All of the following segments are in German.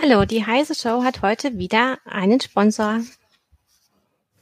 Hallo, die Heise Show hat heute wieder einen Sponsor.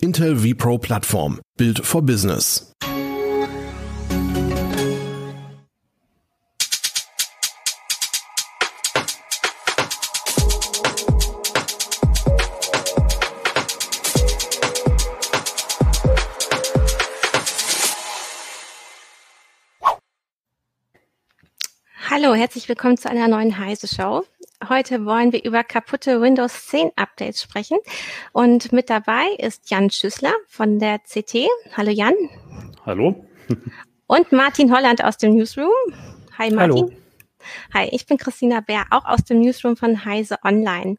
Intel vPro Plattform. Built for Business. Hallo, herzlich willkommen zu einer neuen Heise Show. Heute wollen wir über kaputte Windows 10 Updates sprechen. Und mit dabei ist Jan Schüssler von der CT. Hallo Jan. Hallo. Und Martin Holland aus dem Newsroom. Hi Martin. Hallo. Hi, ich bin Christina Bär, auch aus dem Newsroom von Heise Online.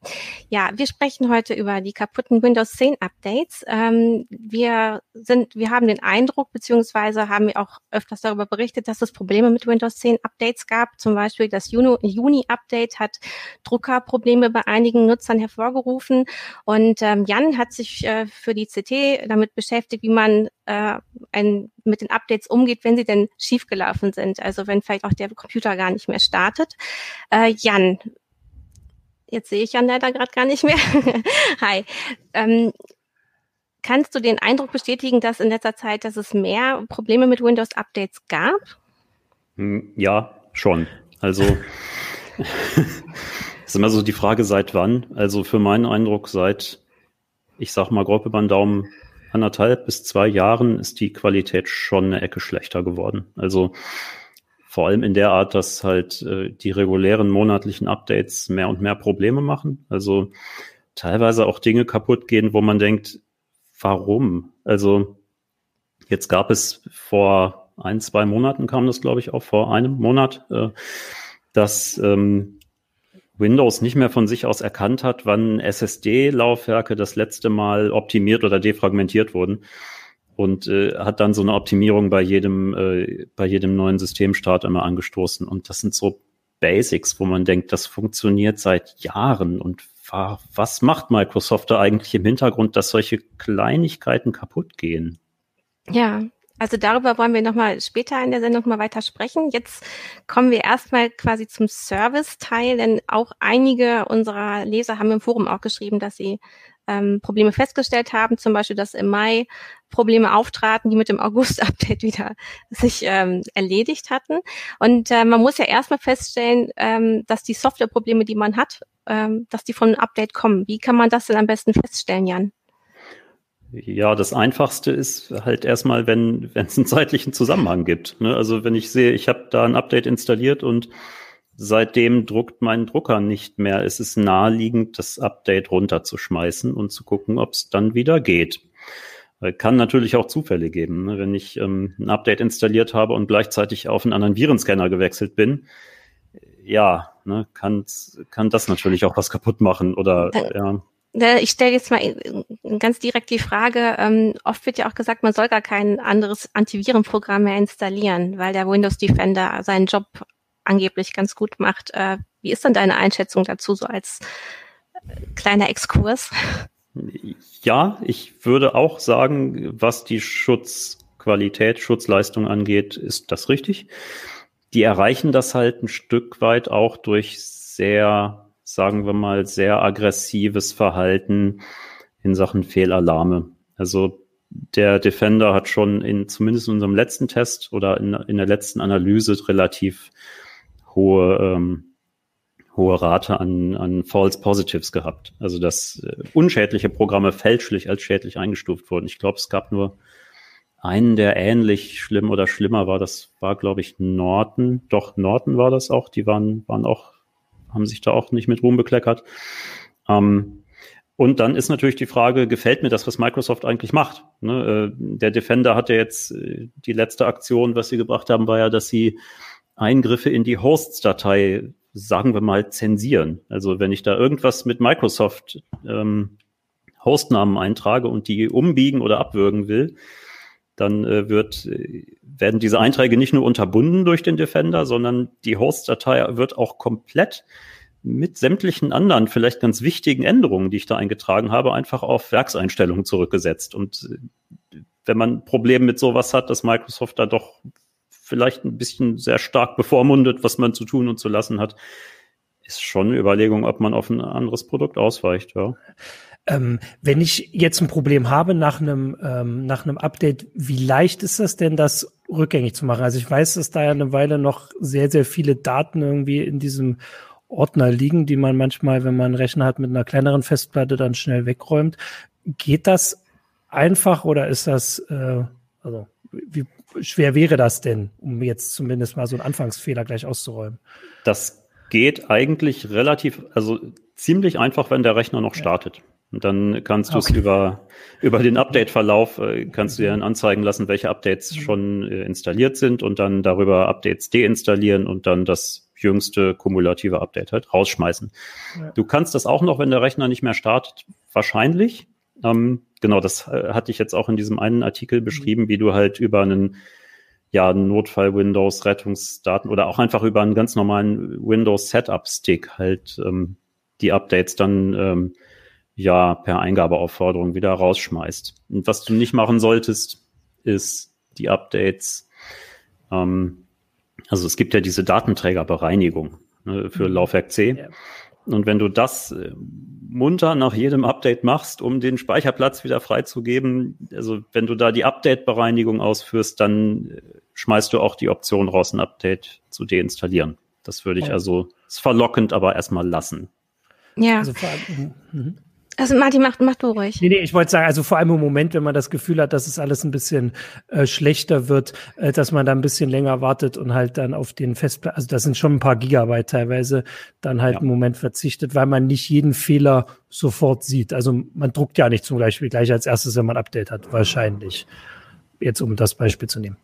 Ja, wir sprechen heute über die kaputten Windows 10 Updates. Ähm, wir sind, wir haben den Eindruck, beziehungsweise haben wir auch öfters darüber berichtet, dass es Probleme mit Windows 10 Updates gab. Zum Beispiel das Juni-Update hat Druckerprobleme bei einigen Nutzern hervorgerufen. Und ähm, Jan hat sich äh, für die CT damit beschäftigt, wie man äh, ein, mit den Updates umgeht, wenn sie denn schiefgelaufen sind. Also wenn vielleicht auch der Computer gar nicht mehr startet. Äh, Jan, jetzt sehe ich Jan leider gerade gar nicht mehr. Hi. Ähm, kannst du den Eindruck bestätigen, dass in letzter Zeit, dass es mehr Probleme mit Windows Updates gab? Hm, ja, schon. Also ist immer so die Frage, seit wann. Also für meinen Eindruck seit, ich sag mal grob über den Daumen, anderthalb bis zwei Jahren ist die Qualität schon eine Ecke schlechter geworden. Also vor allem in der Art, dass halt äh, die regulären monatlichen Updates mehr und mehr Probleme machen. Also teilweise auch Dinge kaputt gehen, wo man denkt, warum? Also jetzt gab es vor ein, zwei Monaten kam das, glaube ich, auch vor einem Monat, äh, dass ähm, Windows nicht mehr von sich aus erkannt hat, wann SSD-Laufwerke das letzte Mal optimiert oder defragmentiert wurden. Und äh, hat dann so eine Optimierung bei jedem äh, bei jedem neuen Systemstart immer angestoßen. Und das sind so Basics, wo man denkt, das funktioniert seit Jahren. Und was macht Microsoft da eigentlich im Hintergrund, dass solche Kleinigkeiten kaputt gehen? Ja, also darüber wollen wir nochmal später in der Sendung mal weiter sprechen. Jetzt kommen wir erstmal quasi zum Service-Teil, denn auch einige unserer Leser haben im Forum auch geschrieben, dass sie ähm, Probleme festgestellt haben, zum Beispiel, dass im Mai Probleme auftraten, die mit dem August-Update wieder sich ähm, erledigt hatten. Und äh, man muss ja erstmal feststellen, ähm, dass die Softwareprobleme, die man hat, ähm, dass die von einem Update kommen. Wie kann man das denn am besten feststellen, Jan? Ja, das Einfachste ist halt erstmal, wenn wenn es einen zeitlichen Zusammenhang gibt. Ne? Also wenn ich sehe, ich habe da ein Update installiert und seitdem druckt mein Drucker nicht mehr, ist es naheliegend, das Update runterzuschmeißen und zu gucken, ob es dann wieder geht. Kann natürlich auch Zufälle geben. Ne? Wenn ich ähm, ein Update installiert habe und gleichzeitig auf einen anderen Virenscanner gewechselt bin, ja, ne, kann, kann das natürlich auch was kaputt machen oder ja. Ich stelle jetzt mal ganz direkt die Frage, ähm, oft wird ja auch gesagt, man soll gar kein anderes Antivirenprogramm mehr installieren, weil der Windows Defender seinen Job angeblich ganz gut macht. Äh, wie ist denn deine Einschätzung dazu, so als äh, kleiner Exkurs? Ja, ich würde auch sagen, was die Schutzqualität, Schutzleistung angeht, ist das richtig. Die erreichen das halt ein Stück weit auch durch sehr sagen wir mal, sehr aggressives Verhalten in Sachen Fehlalarme. Also der Defender hat schon in zumindest in unserem letzten Test oder in, in der letzten Analyse relativ hohe ähm, hohe Rate an, an False Positives gehabt. Also dass äh, unschädliche Programme fälschlich als schädlich eingestuft wurden. Ich glaube, es gab nur einen, der ähnlich schlimm oder schlimmer war. Das war, glaube ich, Norton. Doch, Norton war das auch. Die waren, waren auch haben sich da auch nicht mit Ruhm bekleckert. Ähm, und dann ist natürlich die Frage, gefällt mir das, was Microsoft eigentlich macht? Ne, äh, der Defender hatte jetzt äh, die letzte Aktion, was sie gebracht haben, war ja, dass sie Eingriffe in die Hosts-Datei, sagen wir mal, zensieren. Also wenn ich da irgendwas mit Microsoft ähm, Hostnamen eintrage und die umbiegen oder abwürgen will, dann äh, wird, äh, werden diese Einträge nicht nur unterbunden durch den Defender, sondern die Host-Datei wird auch komplett mit sämtlichen anderen, vielleicht ganz wichtigen Änderungen, die ich da eingetragen habe, einfach auf Werkseinstellungen zurückgesetzt. Und äh, wenn man Probleme mit sowas hat, dass Microsoft da doch vielleicht ein bisschen sehr stark bevormundet, was man zu tun und zu lassen hat, ist schon eine Überlegung, ob man auf ein anderes Produkt ausweicht, ja. Ähm, wenn ich jetzt ein Problem habe nach einem, ähm, nach einem Update, wie leicht ist das denn, das rückgängig zu machen? Also ich weiß, dass da ja eine Weile noch sehr, sehr viele Daten irgendwie in diesem Ordner liegen, die man manchmal, wenn man einen Rechner hat mit einer kleineren Festplatte, dann schnell wegräumt. Geht das einfach oder ist das, äh, also wie schwer wäre das denn, um jetzt zumindest mal so einen Anfangsfehler gleich auszuräumen? Das geht eigentlich relativ, also ziemlich einfach, wenn der Rechner noch startet. Und dann kannst du es okay. über, über den Update-Verlauf, äh, kannst du dir dann anzeigen lassen, welche Updates mhm. schon äh, installiert sind und dann darüber Updates deinstallieren und dann das jüngste kumulative Update halt rausschmeißen. Ja. Du kannst das auch noch, wenn der Rechner nicht mehr startet, wahrscheinlich. Ähm, genau, das äh, hatte ich jetzt auch in diesem einen Artikel beschrieben, wie du halt über einen ja, Notfall-Windows, Rettungsdaten oder auch einfach über einen ganz normalen Windows-Setup-Stick halt ähm, die Updates dann ähm, ja per Eingabeaufforderung wieder rausschmeißt. Und was du nicht machen solltest, ist die Updates. Ähm, also es gibt ja diese Datenträgerbereinigung ne, für mhm. Laufwerk C. Ja. Und wenn du das äh, munter nach jedem Update machst, um den Speicherplatz wieder freizugeben, also wenn du da die Update-Bereinigung ausführst, dann äh, schmeißt du auch die Option raus, ein Update zu deinstallieren. Das würde ich also, ist verlockend, aber erstmal lassen. Ja. Also vor allem, mhm. Also Martin, mach, mach du ruhig. Nee, nee, ich wollte sagen, also vor allem im Moment, wenn man das Gefühl hat, dass es alles ein bisschen äh, schlechter wird, äh, dass man da ein bisschen länger wartet und halt dann auf den Festplatten, also das sind schon ein paar Gigabyte teilweise, dann halt ja. im Moment verzichtet, weil man nicht jeden Fehler sofort sieht. Also man druckt ja nicht zum Beispiel gleich als erstes, wenn man ein Update hat, wahrscheinlich. Jetzt um das Beispiel zu nehmen.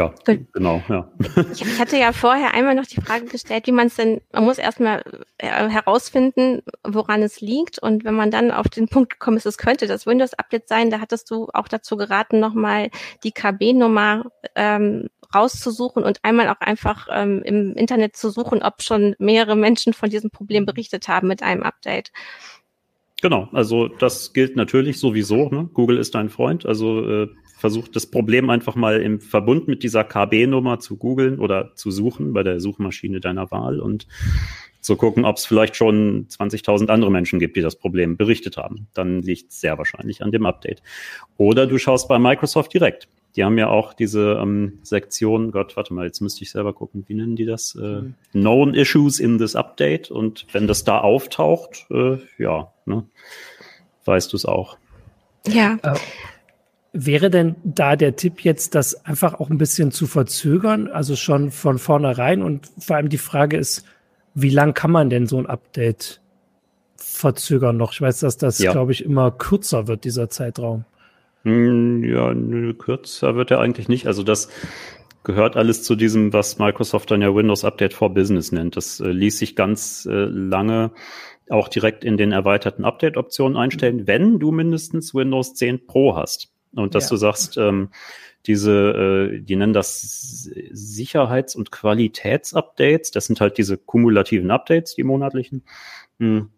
Ja, Gut. genau, ja. Ich, ich, hatte ja vorher einmal noch die Frage gestellt, wie man es denn, man muss erstmal äh, herausfinden, woran es liegt. Und wenn man dann auf den Punkt gekommen ist, es könnte das Windows-Update sein, da hattest du auch dazu geraten, nochmal die KB-Nummer ähm, rauszusuchen und einmal auch einfach ähm, im Internet zu suchen, ob schon mehrere Menschen von diesem Problem berichtet haben mit einem Update. Genau, also das gilt natürlich sowieso. Ne? Google ist dein Freund, also äh, versucht das Problem einfach mal im Verbund mit dieser KB-Nummer zu googeln oder zu suchen bei der Suchmaschine deiner Wahl und zu gucken, ob es vielleicht schon 20.000 andere Menschen gibt, die das Problem berichtet haben. Dann liegt es sehr wahrscheinlich an dem Update. Oder du schaust bei Microsoft direkt. Die haben ja auch diese ähm, Sektion, Gott, warte mal, jetzt müsste ich selber gucken, wie nennen die das? Äh, mhm. Known Issues in this Update. Und wenn das da auftaucht, äh, ja, ne, weißt du es auch. Ja. Äh, Wäre denn da der Tipp jetzt, das einfach auch ein bisschen zu verzögern, also schon von vornherein? Und vor allem die Frage ist, wie lang kann man denn so ein Update verzögern noch? Ich weiß, dass das, ja. glaube ich, immer kürzer wird, dieser Zeitraum. Hm, ja, nö, kürzer wird er eigentlich nicht. Also das gehört alles zu diesem, was Microsoft dann ja Windows Update for Business nennt. Das äh, ließ sich ganz äh, lange auch direkt in den erweiterten Update-Optionen einstellen, wenn du mindestens Windows 10 Pro hast. Und dass ja. du sagst, ähm, diese, äh, die nennen das Sicherheits- und Qualitätsupdates, das sind halt diese kumulativen Updates, die monatlichen, mh, hm,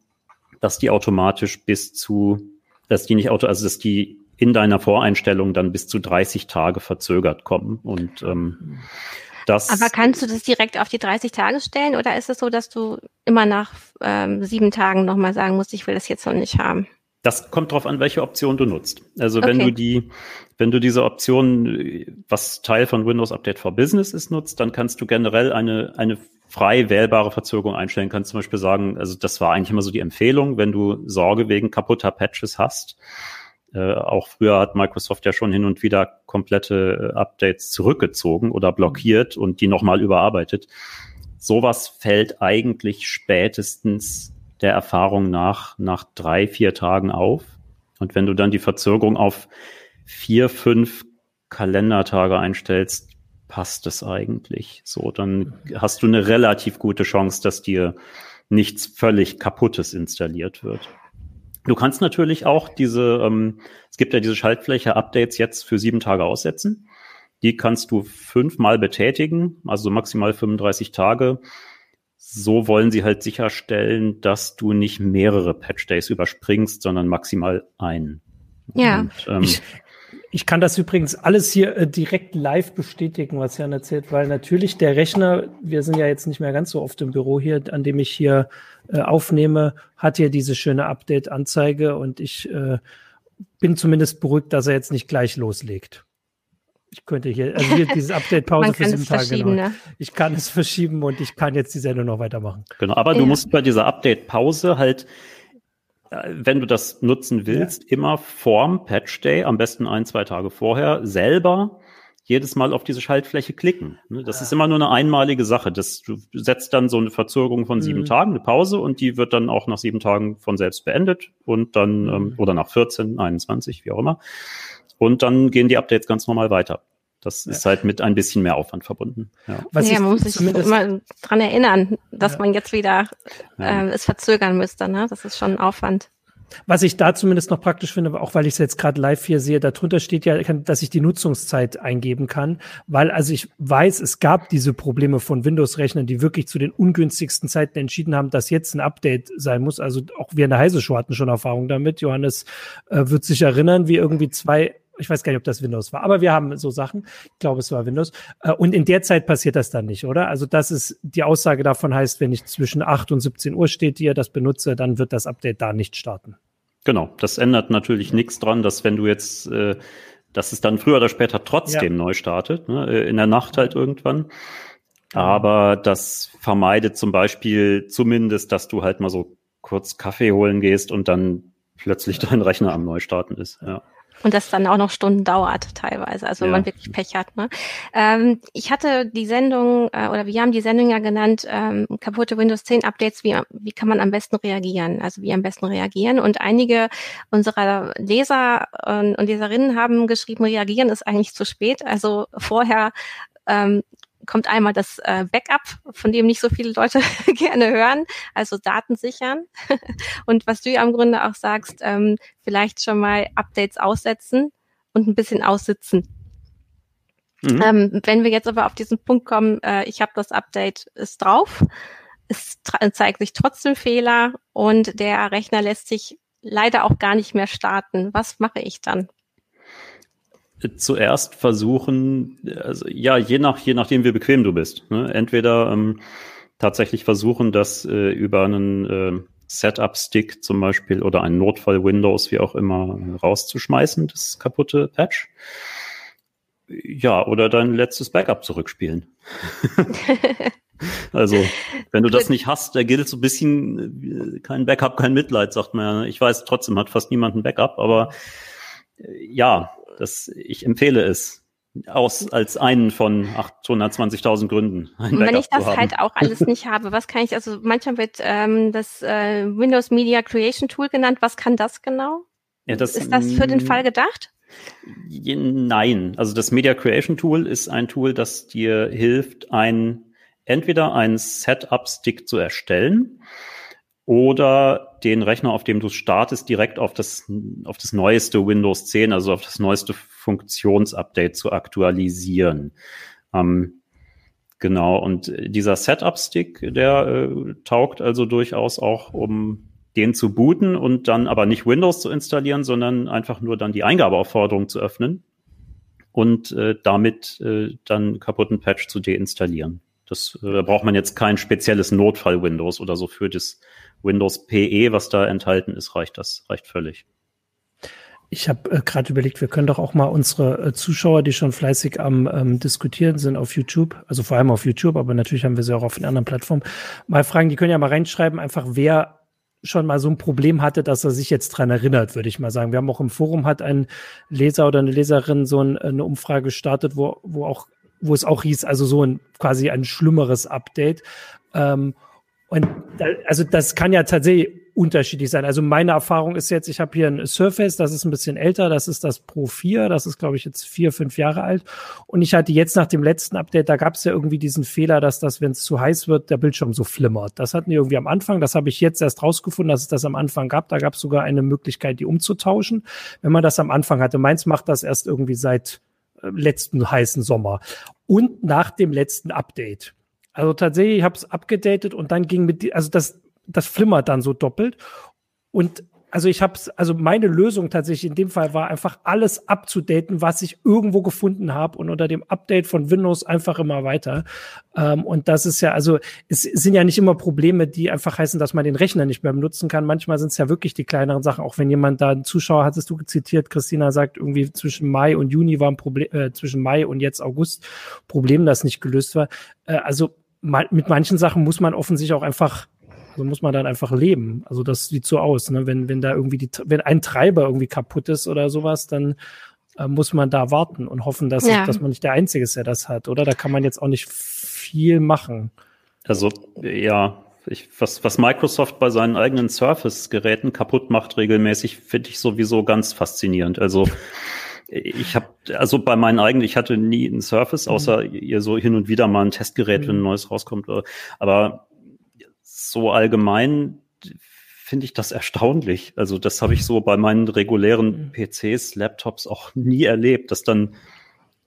dass die automatisch bis zu, dass die nicht auto, also dass die in deiner Voreinstellung dann bis zu 30 Tage verzögert kommen. Und ähm, das. Aber kannst du das direkt auf die 30 Tage stellen oder ist es so, dass du immer nach ähm, sieben Tagen nochmal sagen musst, ich will das jetzt noch nicht haben? Das kommt drauf an, welche Option du nutzt. Also okay. wenn du die, wenn du diese Option, was Teil von Windows Update for Business ist, nutzt, dann kannst du generell eine, eine frei wählbare Verzögerung einstellen. Kannst zum Beispiel sagen, also das war eigentlich immer so die Empfehlung, wenn du Sorge wegen kaputter Patches hast. Äh, auch früher hat Microsoft ja schon hin und wieder komplette äh, Updates zurückgezogen oder blockiert und die nochmal überarbeitet. Sowas fällt eigentlich spätestens der Erfahrung nach, nach drei, vier Tagen auf. Und wenn du dann die Verzögerung auf vier, fünf Kalendertage einstellst, passt es eigentlich. So, dann hast du eine relativ gute Chance, dass dir nichts völlig kaputtes installiert wird. Du kannst natürlich auch diese, ähm, es gibt ja diese Schaltfläche-Updates jetzt für sieben Tage aussetzen. Die kannst du fünfmal betätigen, also maximal 35 Tage. So wollen sie halt sicherstellen, dass du nicht mehrere Patch Days überspringst, sondern maximal einen. Ja. Und, ähm, ich, ich kann das übrigens alles hier äh, direkt live bestätigen, was Jan erzählt, weil natürlich der Rechner, wir sind ja jetzt nicht mehr ganz so oft im Büro hier, an dem ich hier äh, aufnehme, hat hier diese schöne Update-Anzeige und ich äh, bin zumindest beruhigt, dass er jetzt nicht gleich loslegt. Ich könnte hier, also hier dieses Update-Pause für sieben Tage. Genau. Ne? Ich kann es verschieben und ich kann jetzt die Sendung noch weitermachen. Genau, aber ja. du musst bei dieser Update-Pause halt wenn du das nutzen willst, ja. immer vorm Patch Day, am besten ein, zwei Tage vorher, selber jedes Mal auf diese Schaltfläche klicken. Ne, das ja. ist immer nur eine einmalige Sache. Das, du setzt dann so eine Verzögerung von sieben mhm. Tagen, eine Pause, und die wird dann auch nach sieben Tagen von selbst beendet und dann, mhm. ähm, oder nach 14, 21, wie auch immer. Und dann gehen die Updates ganz normal weiter. Das ja. ist halt mit ein bisschen mehr Aufwand verbunden. Ja, Was ja man muss sich immer dran erinnern, dass ja. man jetzt wieder äh, es verzögern müsste. Ne? Das ist schon Aufwand. Was ich da zumindest noch praktisch finde, auch weil ich es jetzt gerade live hier sehe, darunter steht ja, dass ich die Nutzungszeit eingeben kann, weil also ich weiß, es gab diese Probleme von Windows-Rechnern, die wirklich zu den ungünstigsten Zeiten entschieden haben, dass jetzt ein Update sein muss. Also auch wir in der Heise Show hatten schon Erfahrung damit. Johannes äh, wird sich erinnern, wie irgendwie zwei ich weiß gar nicht, ob das Windows war, aber wir haben so Sachen. Ich glaube, es war Windows. Äh, und in der Zeit passiert das dann nicht, oder? Also das ist die Aussage davon heißt, wenn ich zwischen 8 und 17 Uhr steht hier das benutze, dann wird das Update da nicht starten. Genau, das ändert natürlich ja. nichts dran, dass wenn du jetzt, äh, dass es dann früher oder später trotzdem ja. neu startet, ne? Äh, in der Nacht halt irgendwann. Aber das vermeidet zum Beispiel zumindest, dass du halt mal so kurz Kaffee holen gehst und dann plötzlich dein Rechner am Neustarten ist. Ja. Und das dann auch noch Stunden dauert teilweise, also wenn ja. man wirklich Pech hat. Ne? Ähm, ich hatte die Sendung, äh, oder wir haben die Sendung ja genannt, ähm, kaputte Windows 10 Updates, wie, wie kann man am besten reagieren, also wie am besten reagieren. Und einige unserer Leser und, und Leserinnen haben geschrieben, reagieren ist eigentlich zu spät. Also vorher ähm, kommt einmal das äh, Backup, von dem nicht so viele Leute gerne hören, also Daten sichern. und was du ja im Grunde auch sagst, ähm, vielleicht schon mal Updates aussetzen und ein bisschen aussitzen. Mhm. Ähm, wenn wir jetzt aber auf diesen Punkt kommen, äh, ich habe das Update ist drauf, es zeigt sich trotzdem Fehler und der Rechner lässt sich leider auch gar nicht mehr starten. Was mache ich dann? Zuerst versuchen, also ja, je nach, je nachdem, wie bequem du bist. Ne? Entweder ähm, tatsächlich versuchen, das äh, über einen äh, Setup-Stick zum Beispiel oder ein Notfall-Windows, wie auch immer, rauszuschmeißen, das kaputte Patch. Ja, oder dein letztes Backup zurückspielen. also, wenn du das nicht hast, da gilt so ein bisschen äh, kein Backup, kein Mitleid, sagt man ja. Ich weiß, trotzdem hat fast niemand ein Backup, aber ja, das, ich empfehle es aus als einen von 820.000 Gründen. Und wenn ich das halt auch alles nicht habe, was kann ich, also manchmal wird ähm, das äh, Windows Media Creation Tool genannt, was kann das genau? Ja, das, ist das für den Fall gedacht? Nein, also das Media Creation Tool ist ein Tool, das dir hilft, ein entweder ein Setup-Stick zu erstellen oder den Rechner, auf dem du startest, direkt auf das, auf das neueste Windows 10, also auf das neueste Funktionsupdate zu aktualisieren. Ähm, genau, und dieser Setup-Stick, der äh, taugt also durchaus auch, um den zu booten und dann aber nicht Windows zu installieren, sondern einfach nur dann die Eingabeaufforderung zu öffnen und äh, damit äh, dann kaputten Patch zu deinstallieren. Das äh, braucht man jetzt kein spezielles Notfall-Windows oder so für das Windows PE, was da enthalten ist, reicht das, reicht völlig. Ich habe äh, gerade überlegt, wir können doch auch mal unsere äh, Zuschauer, die schon fleißig am ähm, Diskutieren sind auf YouTube, also vor allem auf YouTube, aber natürlich haben wir sie auch auf den anderen Plattformen, mal fragen, die können ja mal reinschreiben, einfach wer schon mal so ein Problem hatte, dass er sich jetzt dran erinnert, würde ich mal sagen. Wir haben auch im Forum hat ein Leser oder eine Leserin so ein, eine Umfrage gestartet, wo, wo auch, wo es auch hieß, also so ein quasi ein schlimmeres Update. Ähm, und da, also das kann ja tatsächlich unterschiedlich sein. Also meine Erfahrung ist jetzt, ich habe hier ein Surface, das ist ein bisschen älter, das ist das Pro 4, das ist glaube ich jetzt vier, fünf Jahre alt. Und ich hatte jetzt nach dem letzten Update, da gab es ja irgendwie diesen Fehler, dass das, wenn es zu heiß wird, der Bildschirm so flimmert. Das hatten die irgendwie am Anfang, das habe ich jetzt erst rausgefunden, dass es das am Anfang gab. Da gab es sogar eine Möglichkeit, die umzutauschen, wenn man das am Anfang hatte. Meins macht das erst irgendwie seit letzten heißen Sommer und nach dem letzten Update. Also tatsächlich, ich habe es abgedatet und dann ging mit, also das, das flimmert dann so doppelt. Und also ich habe also meine Lösung tatsächlich in dem Fall war einfach alles abzudaten, was ich irgendwo gefunden habe und unter dem Update von Windows einfach immer weiter. Ähm, und das ist ja, also es sind ja nicht immer Probleme, die einfach heißen, dass man den Rechner nicht mehr benutzen kann. Manchmal sind es ja wirklich die kleineren Sachen. Auch wenn jemand da, ein Zuschauer hattest du zitiert, Christina sagt irgendwie zwischen Mai und Juni war ein Problem, äh, zwischen Mai und jetzt August Problem, das nicht gelöst war. Äh, also mit manchen Sachen muss man offensichtlich auch einfach so muss man dann einfach leben. Also das sieht so aus, ne? Wenn, wenn da irgendwie die, wenn ein Treiber irgendwie kaputt ist oder sowas, dann äh, muss man da warten und hoffen, dass, ja. dass man nicht der Einzige ist, der das hat, oder? Da kann man jetzt auch nicht viel machen. Also, ja, ich, was, was Microsoft bei seinen eigenen Surface-Geräten kaputt macht regelmäßig, finde ich sowieso ganz faszinierend. Also ich habe also bei meinen eigenen, ich hatte nie einen Surface, außer mhm. ihr so hin und wieder mal ein Testgerät, mhm. wenn ein neues rauskommt. Aber so allgemein finde ich das erstaunlich. Also das habe ich so bei meinen regulären mhm. PCs, Laptops auch nie erlebt, dass dann,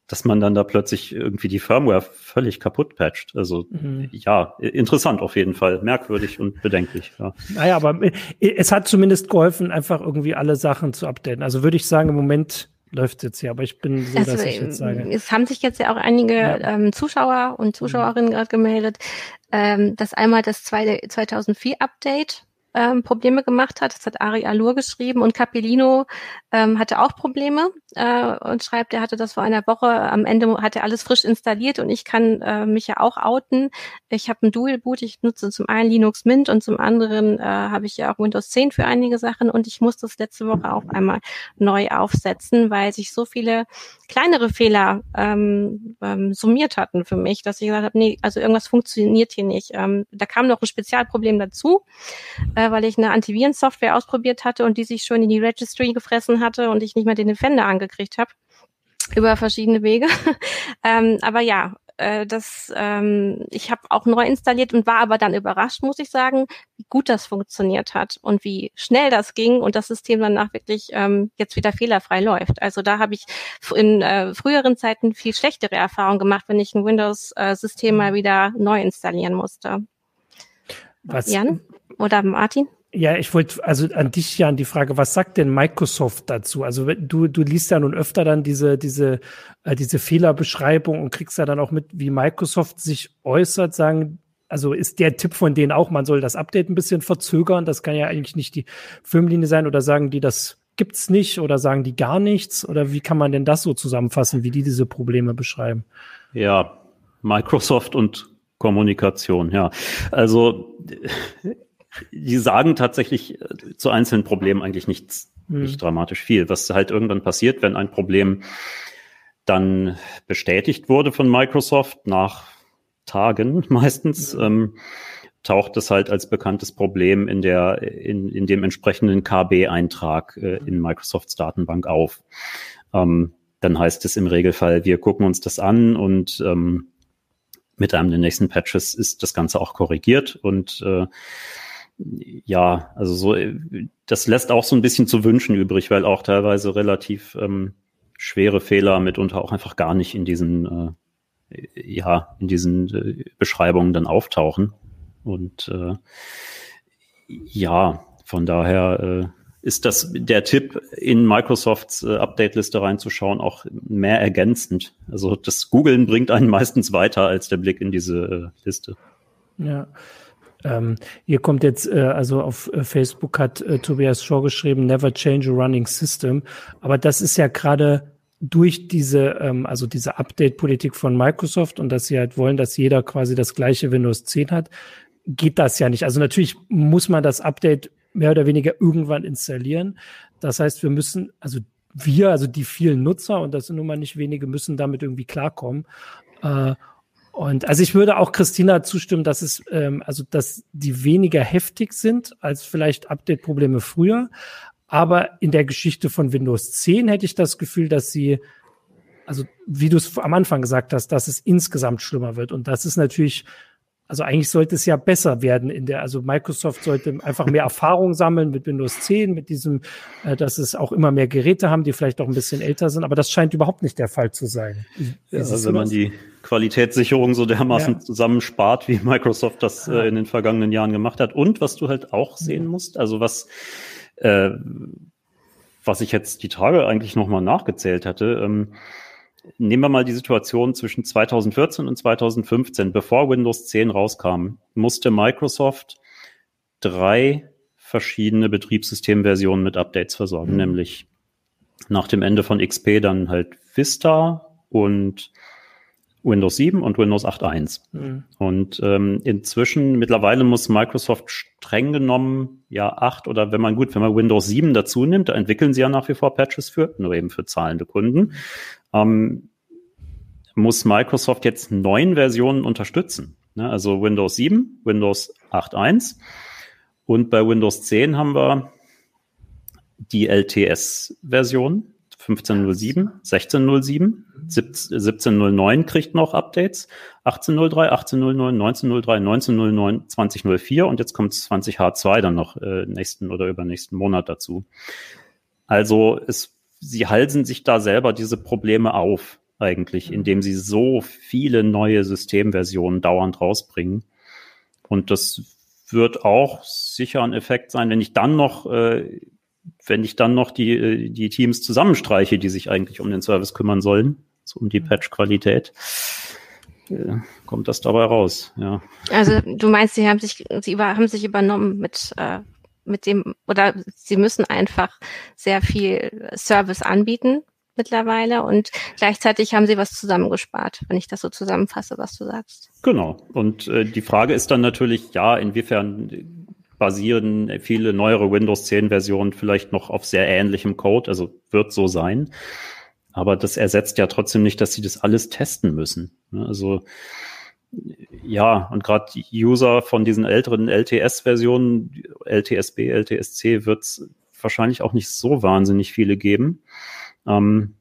dass man dann da plötzlich irgendwie die Firmware völlig kaputt patcht. Also mhm. ja, interessant auf jeden Fall, merkwürdig und bedenklich. Ja. Naja, aber es hat zumindest geholfen, einfach irgendwie alle Sachen zu updaten. Also würde ich sagen, im Moment läuft jetzt hier, aber ich bin so, also, dass ich jetzt sage. Es haben sich jetzt ja auch einige ja. ähm, Zuschauer und Zuschauerinnen mhm. gerade gemeldet, ähm, dass einmal das 2004 Update ähm, Probleme gemacht hat. Das hat Ari Alur geschrieben und Capellino ähm, hatte auch Probleme äh, und schreibt, er hatte das vor einer Woche. Am Ende hat er alles frisch installiert und ich kann äh, mich ja auch outen. Ich habe ein Dual Boot. Ich nutze zum einen Linux Mint und zum anderen äh, habe ich ja auch Windows 10 für einige Sachen und ich muss das letzte Woche auch einmal neu aufsetzen, weil sich so viele kleinere Fehler ähm, ähm, summiert hatten für mich, dass ich gesagt habe, nee, also irgendwas funktioniert hier nicht. Ähm, da kam noch ein Spezialproblem dazu. Äh, weil ich eine Antivirensoftware ausprobiert hatte und die sich schon in die Registry gefressen hatte und ich nicht mehr den Defender angekriegt habe über verschiedene Wege. ähm, aber ja, äh, das, ähm, ich habe auch neu installiert und war aber dann überrascht, muss ich sagen, wie gut das funktioniert hat und wie schnell das ging und das System danach wirklich ähm, jetzt wieder fehlerfrei läuft. Also da habe ich in äh, früheren Zeiten viel schlechtere Erfahrungen gemacht, wenn ich ein Windows-System mal wieder neu installieren musste. Was, Jan? Oder Martin? Ja, ich wollte also an dich ja an die Frage, was sagt denn Microsoft dazu? Also du du liest ja nun öfter dann diese diese äh, diese Fehlerbeschreibung und kriegst ja dann auch mit, wie Microsoft sich äußert, sagen also ist der Tipp von denen auch, man soll das Update ein bisschen verzögern. Das kann ja eigentlich nicht die Firmenlinie sein oder sagen die, das gibt's nicht oder sagen die gar nichts oder wie kann man denn das so zusammenfassen, wie die diese Probleme beschreiben? Ja, Microsoft und Kommunikation, ja. Also die sagen tatsächlich äh, zu einzelnen Problemen eigentlich nichts, hm. nicht dramatisch viel. Was halt irgendwann passiert, wenn ein Problem dann bestätigt wurde von Microsoft nach Tagen meistens, mhm. ähm, taucht es halt als bekanntes Problem in der in, in dem entsprechenden KB-Eintrag äh, in Microsofts Datenbank auf. Ähm, dann heißt es im Regelfall, wir gucken uns das an und ähm, mit einem der nächsten Patches ist das Ganze auch korrigiert und äh, ja, also so, das lässt auch so ein bisschen zu wünschen übrig, weil auch teilweise relativ ähm, schwere Fehler mitunter auch einfach gar nicht in diesen, äh, ja, in diesen äh, Beschreibungen dann auftauchen. Und äh, ja, von daher äh, ist das der Tipp, in Microsofts äh, Update-Liste reinzuschauen, auch mehr ergänzend. Also das Googlen bringt einen meistens weiter als der Blick in diese äh, Liste. Ja. Ähm, hier kommt jetzt, äh, also auf äh, Facebook hat äh, Tobias Shaw geschrieben, never change a running system. Aber das ist ja gerade durch diese, ähm, also diese Update-Politik von Microsoft und dass sie halt wollen, dass jeder quasi das gleiche Windows 10 hat, geht das ja nicht. Also natürlich muss man das Update mehr oder weniger irgendwann installieren. Das heißt, wir müssen, also wir, also die vielen Nutzer, und das sind nun mal nicht wenige, müssen damit irgendwie klarkommen. Äh, Und also ich würde auch Christina zustimmen, dass es, ähm, also dass die weniger heftig sind als vielleicht Update-Probleme früher. Aber in der Geschichte von Windows 10 hätte ich das Gefühl, dass sie, also wie du es am Anfang gesagt hast, dass es insgesamt schlimmer wird. Und das ist natürlich also eigentlich sollte es ja besser werden in der, also Microsoft sollte einfach mehr Erfahrung sammeln mit Windows 10, mit diesem, äh, dass es auch immer mehr Geräte haben, die vielleicht auch ein bisschen älter sind, aber das scheint überhaupt nicht der Fall zu sein. Ja, also wenn man die Qualitätssicherung so dermaßen ja. zusammenspart, wie Microsoft das äh, in den vergangenen Jahren gemacht hat. Und was du halt auch sehen musst, also was, äh, was ich jetzt die Tage eigentlich nochmal nachgezählt hatte, ähm, nehmen wir mal die Situation zwischen 2014 und 2015, bevor Windows 10 rauskam, musste Microsoft drei verschiedene Betriebssystemversionen mit Updates versorgen, mhm. nämlich nach dem Ende von XP dann halt Vista und Windows 7 und Windows 8.1. Mhm. Und ähm, inzwischen, mittlerweile muss Microsoft streng genommen ja 8 oder wenn man gut, wenn man Windows 7 dazu nimmt, da entwickeln sie ja nach wie vor Patches für, nur eben für zahlende Kunden ähm, muss Microsoft jetzt neun Versionen unterstützen. Ne? Also Windows 7, Windows 8.1 und bei Windows 10 haben wir die LTS-Version 15.07, 16.07, 17.09 kriegt noch Updates, 18.03, 18.09, 19.03, 19.09, 20.04 und jetzt kommt 20H2 dann noch äh, nächsten oder übernächsten Monat dazu. Also es sie halsen sich da selber diese Probleme auf, eigentlich, mhm. indem sie so viele neue Systemversionen dauernd rausbringen. Und das wird auch sicher ein Effekt sein, wenn ich dann noch, äh, wenn ich dann noch die, äh, die Teams zusammenstreiche, die sich eigentlich um den Service kümmern sollen, so um die. Patch-Qualität äh, kommt das dabei raus, ja. Also du meinst, sie haben sich, sie über, haben sich übernommen mit äh, mit dem, oder sie müssen einfach sehr viel Service anbieten mittlerweile und gleichzeitig haben sie was zusammengespart, wenn ich das so zusammenfasse, was du sagst. Genau. Und äh, die Frage ist dann natürlich, ja, inwiefern basieren viele neuere Windows 10 Versionen vielleicht noch auf sehr ähnlichem Code, also wird so sein. Aber das ersetzt ja trotzdem nicht, dass sie das alles testen müssen. Also ja, und gerade User von diesen älteren LTS-Versionen, LTSB, LTSC, wird es wahrscheinlich auch nicht so wahnsinnig viele geben. Ähm,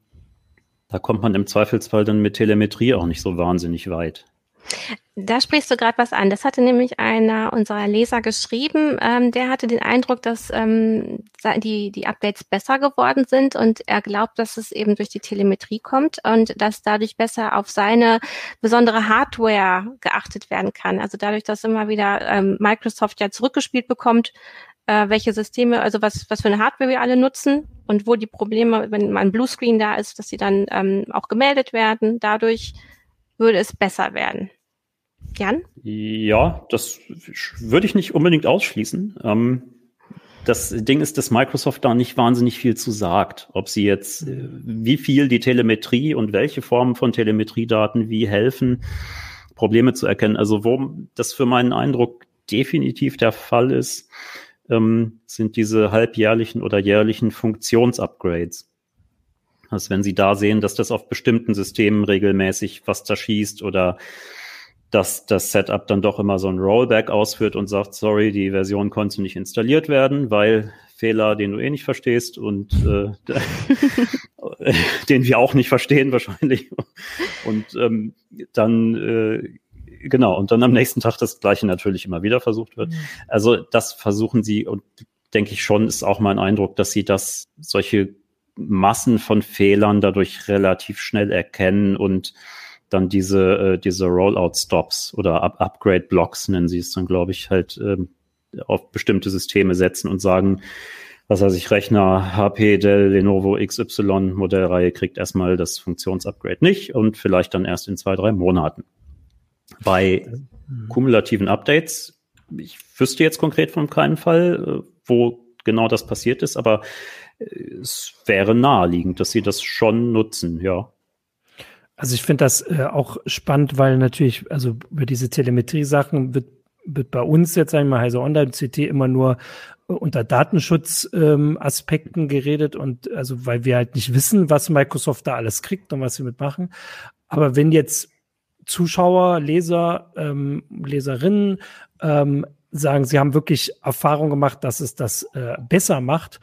da kommt man im Zweifelsfall dann mit Telemetrie auch nicht so wahnsinnig weit. Da sprichst du gerade was an. Das hatte nämlich einer unserer Leser geschrieben. Ähm, der hatte den Eindruck, dass ähm, die, die Updates besser geworden sind und er glaubt, dass es eben durch die Telemetrie kommt und dass dadurch besser auf seine besondere Hardware geachtet werden kann. Also dadurch, dass immer wieder ähm, Microsoft ja zurückgespielt bekommt, äh, welche Systeme, also was, was für eine Hardware wir alle nutzen und wo die Probleme, wenn mal ein Bluescreen da ist, dass sie dann ähm, auch gemeldet werden. Dadurch würde es besser werden. Jan? Ja, das würde ich nicht unbedingt ausschließen. Ähm, das Ding ist, dass Microsoft da nicht wahnsinnig viel zu sagt. Ob sie jetzt, äh, wie viel die Telemetrie und welche Formen von Telemetriedaten wie helfen, Probleme zu erkennen. Also wo das für meinen Eindruck definitiv der Fall ist, ähm, sind diese halbjährlichen oder jährlichen Funktionsupgrades. Also wenn Sie da sehen, dass das auf bestimmten Systemen regelmäßig was zerschießt oder dass das Setup dann doch immer so ein Rollback ausführt und sagt, sorry, die Version konnte nicht installiert werden, weil Fehler, den du eh nicht verstehst und äh, den wir auch nicht verstehen wahrscheinlich. Und ähm, dann äh, genau, und dann am nächsten Tag das gleiche natürlich immer wieder versucht wird. Mhm. Also das versuchen sie und denke ich schon, ist auch mein Eindruck, dass sie das solche Massen von Fehlern dadurch relativ schnell erkennen und dann diese, äh, diese Rollout-Stops oder Up Upgrade-Blocks nennen sie es dann, glaube ich, halt ähm, auf bestimmte Systeme setzen und sagen, was weiß ich, Rechner HP, Dell, Lenovo XY Modellreihe kriegt erstmal das Funktionsupgrade nicht und vielleicht dann erst in zwei, drei Monaten. Bei kumulativen Updates, ich wüsste jetzt konkret von keinem Fall, äh, wo genau das passiert ist, aber es wäre naheliegend, dass sie das schon nutzen, ja. Also ich finde das äh, auch spannend, weil natürlich, also über diese Telemetrie-Sachen wird, wird bei uns jetzt einmal Heise Online CT immer nur äh, unter Datenschutzaspekten ähm, geredet und also weil wir halt nicht wissen, was Microsoft da alles kriegt und was sie mitmachen. Aber wenn jetzt Zuschauer, Leser, ähm, Leserinnen ähm, sagen, sie haben wirklich Erfahrung gemacht, dass es das äh, besser macht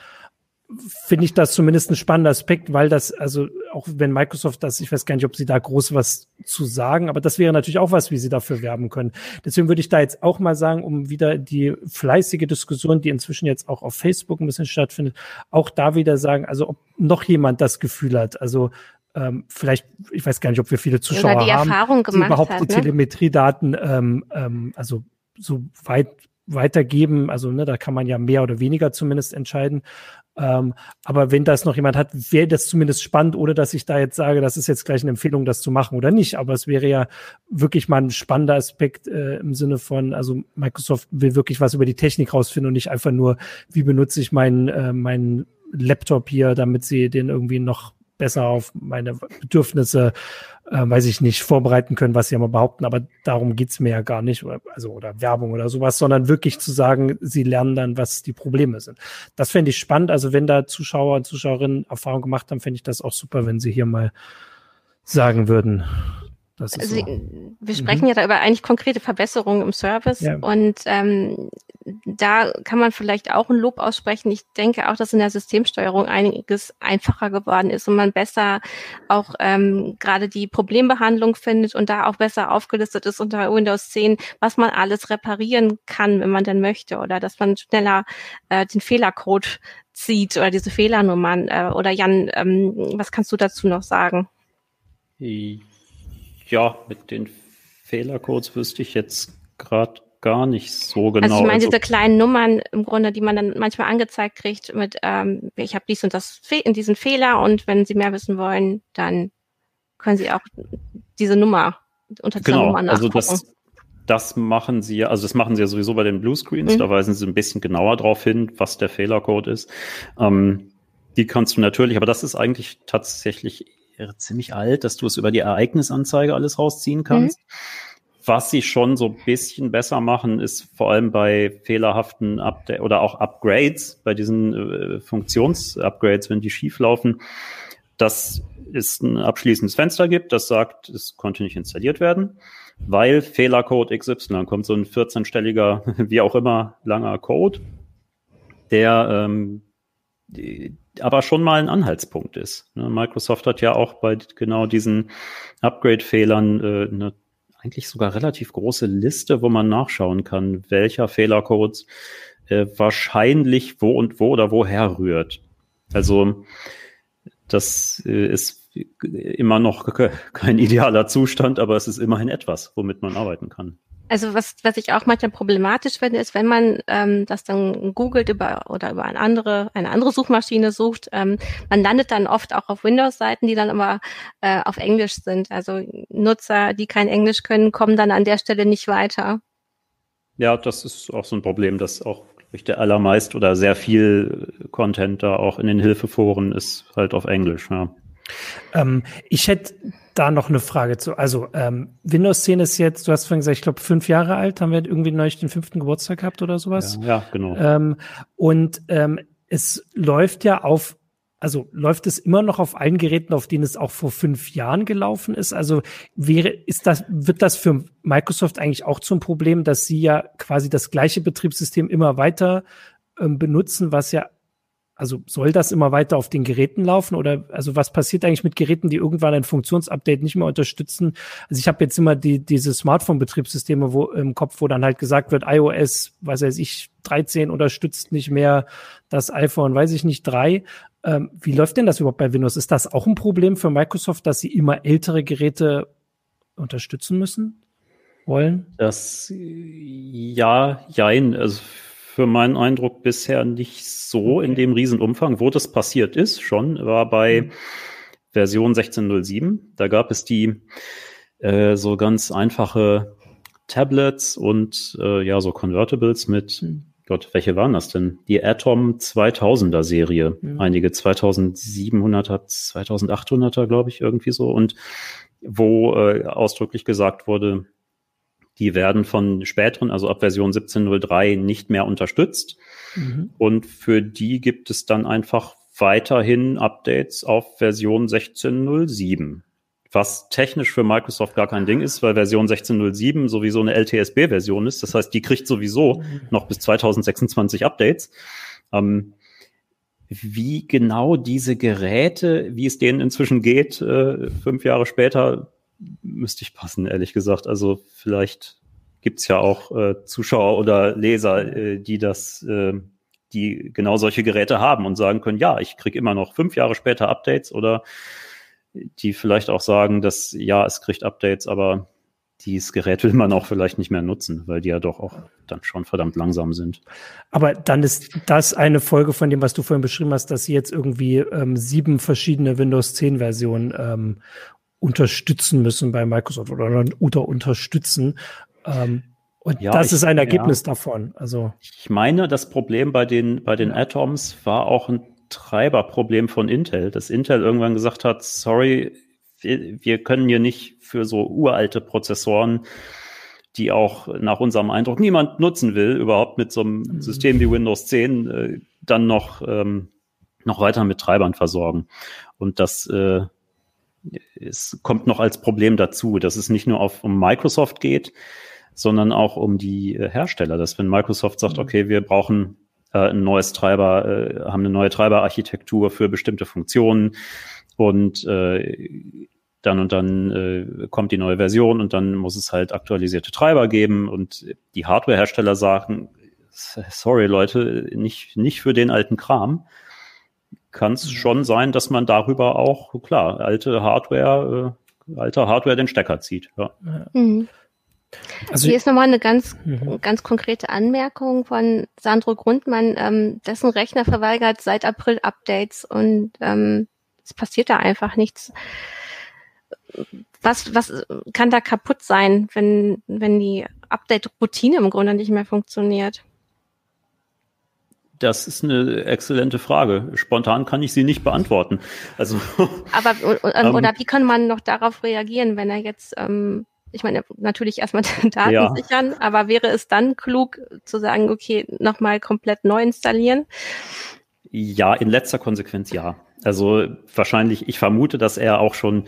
finde ich das zumindest ein spannender Aspekt, weil das, also auch wenn Microsoft das, ich weiß gar nicht, ob sie da groß was zu sagen, aber das wäre natürlich auch was, wie sie dafür werben können. Deswegen würde ich da jetzt auch mal sagen, um wieder die fleißige Diskussion, die inzwischen jetzt auch auf Facebook ein bisschen stattfindet, auch da wieder sagen, also ob noch jemand das Gefühl hat, also ähm, vielleicht, ich weiß gar nicht, ob wir viele Zuschauer die haben, die überhaupt hat, die ne? Telemetriedaten, ähm, ähm, also so weit weitergeben. Also ne, da kann man ja mehr oder weniger zumindest entscheiden. Ähm, aber wenn das noch jemand hat, wäre das zumindest spannend, ohne dass ich da jetzt sage, das ist jetzt gleich eine Empfehlung, das zu machen oder nicht. Aber es wäre ja wirklich mal ein spannender Aspekt äh, im Sinne von, also Microsoft will wirklich was über die Technik rausfinden und nicht einfach nur, wie benutze ich meinen äh, meinen Laptop hier, damit sie den irgendwie noch besser auf meine Bedürfnisse, äh, weiß ich nicht, vorbereiten können, was sie immer behaupten. Aber darum geht's mir ja gar nicht, oder, also oder Werbung oder sowas, sondern wirklich zu sagen, sie lernen dann, was die Probleme sind. Das fände ich spannend. Also wenn da Zuschauer und Zuschauerinnen Erfahrung gemacht haben, fände ich das auch super, wenn sie hier mal sagen würden, also so. wir sprechen mhm. ja da über eigentlich konkrete Verbesserungen im Service ja. und ähm, da kann man vielleicht auch ein Lob aussprechen. Ich denke auch, dass in der Systemsteuerung einiges einfacher geworden ist und man besser auch ähm, gerade die Problembehandlung findet und da auch besser aufgelistet ist unter Windows 10, was man alles reparieren kann, wenn man denn möchte oder dass man schneller äh, den Fehlercode zieht oder diese Fehlernummern. Äh, oder Jan, ähm, was kannst du dazu noch sagen? Ja, mit den Fehlercodes wüsste ich jetzt gerade gar nicht so genau. Also ich meine also, diese kleinen Nummern im Grunde, die man dann manchmal angezeigt kriegt mit, ähm, ich habe dies und das in diesen Fehler und wenn Sie mehr wissen wollen, dann können Sie auch diese Nummer unter dieser genau, Nummer nachgucken. Also das, das machen sie ja, also das machen sie ja sowieso bei den Bluescreens, mhm. da weisen sie ein bisschen genauer drauf hin, was der Fehlercode ist. Ähm, die kannst du natürlich, aber das ist eigentlich tatsächlich ziemlich alt, dass du es über die Ereignisanzeige alles rausziehen kannst. Mhm. Was sie schon so ein bisschen besser machen, ist vor allem bei fehlerhaften Update oder auch Upgrades, bei diesen äh, Funktionsupgrades, wenn die schief laufen, dass es ein abschließendes Fenster gibt, das sagt, es konnte nicht installiert werden, weil Fehlercode XY dann kommt so ein 14-stelliger, wie auch immer, langer Code, der ähm, aber schon mal ein Anhaltspunkt ist. Ne? Microsoft hat ja auch bei genau diesen Upgrade-Fehlern äh, eine eigentlich sogar relativ große Liste, wo man nachschauen kann, welcher Fehlercode äh, wahrscheinlich wo und wo oder woher rührt. Also das äh, ist immer noch kein idealer Zustand, aber es ist immerhin etwas, womit man arbeiten kann. Also was, was ich auch manchmal problematisch finde, ist, wenn man ähm, das dann googelt über oder über eine andere, eine andere Suchmaschine sucht, ähm, man landet dann oft auch auf Windows-Seiten, die dann immer äh, auf Englisch sind. Also Nutzer, die kein Englisch können, kommen dann an der Stelle nicht weiter. Ja, das ist auch so ein Problem, dass auch ich, der allermeist oder sehr viel Content da auch in den Hilfeforen ist halt auf Englisch. Ja. Ähm, ich hätte da noch eine Frage zu. Also ähm, Windows 10 ist jetzt, du hast vorhin gesagt, ich glaube fünf Jahre alt, haben wir irgendwie neulich den fünften Geburtstag gehabt oder sowas. Ja, ja genau. Ähm, und ähm, es läuft ja auf, also läuft es immer noch auf allen Geräten, auf denen es auch vor fünf Jahren gelaufen ist. Also wäre, ist das, wird das für Microsoft eigentlich auch zum Problem, dass sie ja quasi das gleiche Betriebssystem immer weiter ähm, benutzen, was ja also soll das immer weiter auf den Geräten laufen oder also was passiert eigentlich mit Geräten, die irgendwann ein Funktionsupdate nicht mehr unterstützen? Also ich habe jetzt immer die diese Smartphone-Betriebssysteme wo im Kopf, wo dann halt gesagt wird, iOS, was weiß ich, 13 unterstützt nicht mehr das iPhone, weiß ich nicht, 3. Ähm, wie läuft denn das überhaupt bei Windows? Ist das auch ein Problem für Microsoft, dass sie immer ältere Geräte unterstützen müssen? Wollen? Das ja, jein. Also für meinen Eindruck bisher nicht so okay. in dem Riesenumfang. Wo das passiert ist, schon, war bei mhm. Version 16.07. Da gab es die äh, so ganz einfache Tablets und äh, ja, so Convertibles mit, mhm. Gott, welche waren das denn? Die Atom 2000er Serie. Mhm. Einige 2700er, 2800er, glaube ich, irgendwie so. Und wo äh, ausdrücklich gesagt wurde, die werden von späteren, also ab Version 17.03 nicht mehr unterstützt. Mhm. Und für die gibt es dann einfach weiterhin Updates auf Version 16.07. was technisch für Microsoft gar kein Ding ist, weil Version 16.07 sowieso eine LTSB-Version ist. Das heißt, die kriegt sowieso mhm. noch bis 2026 Updates. Ähm, wie genau diese Geräte, wie es denen inzwischen geht, äh, fünf Jahre später, müsste ich passen, ehrlich gesagt. Also vielleicht gibt's ja auch äh, Zuschauer oder Leser, äh, die das, äh, die genau solche Geräte haben und sagen können, ja, ich krieg immer noch fünf Jahre später Updates oder die vielleicht auch sagen, dass ja, es kriegt Updates, aber dieses Gerät will man auch vielleicht nicht mehr nutzen, weil die ja doch auch dann schon verdammt langsam sind. Aber dann ist das eine Folge von dem, was du vorhin beschrieben hast, dass sie jetzt irgendwie ähm, sieben verschiedene Windows 10 Versionen ähm, unterstützen müssen bei Microsoft oder unter unterstützen. Ähm, und ja, das ich, ist ein Ergebnis ja. davon. Also ich meine, das Problem bei den bei den Atoms war auch ein Treiberproblem von Intel, dass Intel irgendwann gesagt hat, sorry, wir, wir können hier nicht für so uralte Prozessoren, die auch nach unserem Eindruck niemand nutzen will, überhaupt mit so einem mhm. System wie Windows 10 äh, dann noch, ähm, noch weiter mit Treibern versorgen. Und das äh, es kommt noch als Problem dazu, dass es nicht nur auf, um Microsoft geht, sondern auch um die äh, Hersteller. Dass wenn Microsoft sagt, mhm. okay, wir brauchen äh, ein neues Treiber, äh, haben eine neue Treiberarchitektur für bestimmte Funktionen und äh, dann und dann äh, kommt die neue Version und dann muss es halt aktualisierte Treiber geben und die Hardwarehersteller sagen, sorry Leute, nicht, nicht für den alten Kram. Kann es mhm. schon sein, dass man darüber auch, klar, alte Hardware, äh, alter Hardware den Stecker zieht. Ja. Mhm. Also Hier ist nochmal eine ganz, mhm. ganz konkrete Anmerkung von Sandro Grundmann. Ähm, dessen Rechner verweigert seit April Updates und ähm, es passiert da einfach nichts. Was, was kann da kaputt sein, wenn, wenn die Update-Routine im Grunde nicht mehr funktioniert? Das ist eine exzellente Frage. Spontan kann ich sie nicht beantworten. Also, aber ähm, oder wie kann man noch darauf reagieren, wenn er jetzt ähm, ich meine, natürlich erstmal Daten ja. sichern, aber wäre es dann klug zu sagen, okay, nochmal komplett neu installieren? Ja, in letzter Konsequenz ja. Also wahrscheinlich, ich vermute, dass er auch schon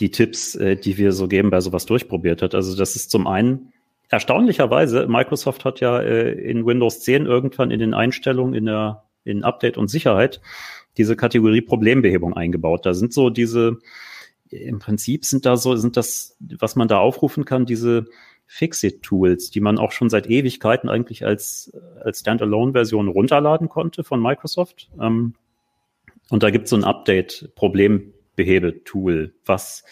die Tipps, äh, die wir so geben, bei sowas durchprobiert hat. Also das ist zum einen erstaunlicherweise, Microsoft hat ja äh, in Windows 10 irgendwann in den Einstellungen in der in Update und Sicherheit diese Kategorie Problembehebung eingebaut. Da sind so diese im Prinzip sind da so, sind das, was man da aufrufen kann, diese Fixit-Tools, die man auch schon seit Ewigkeiten eigentlich als, als Standalone-Version runterladen konnte von Microsoft. Ähm, und da gibt es so ein Update-Problembehebe-Tool, was,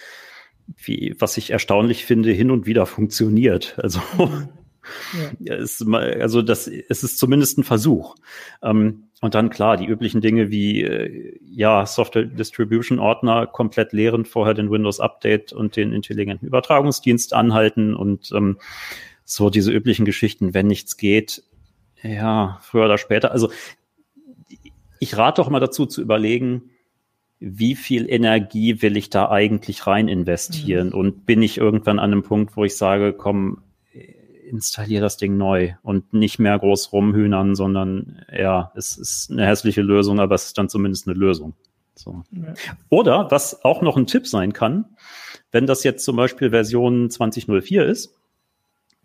wie, was ich erstaunlich finde, hin und wieder funktioniert. Also, ja. es, also das, es ist zumindest ein Versuch. Ähm, und dann klar, die üblichen Dinge wie äh, ja, Software Distribution Ordner komplett leeren, vorher den Windows Update und den intelligenten Übertragungsdienst anhalten und ähm, so diese üblichen Geschichten, wenn nichts geht, ja, früher oder später. Also ich rate doch mal dazu zu überlegen, wie viel Energie will ich da eigentlich rein investieren? Mhm. Und bin ich irgendwann an einem Punkt, wo ich sage, komm, installiere das Ding neu und nicht mehr groß rumhühnern, sondern ja, es ist eine hässliche Lösung, aber es ist dann zumindest eine Lösung. So. Ja. Oder was auch noch ein Tipp sein kann, wenn das jetzt zum Beispiel Version 2004 ist,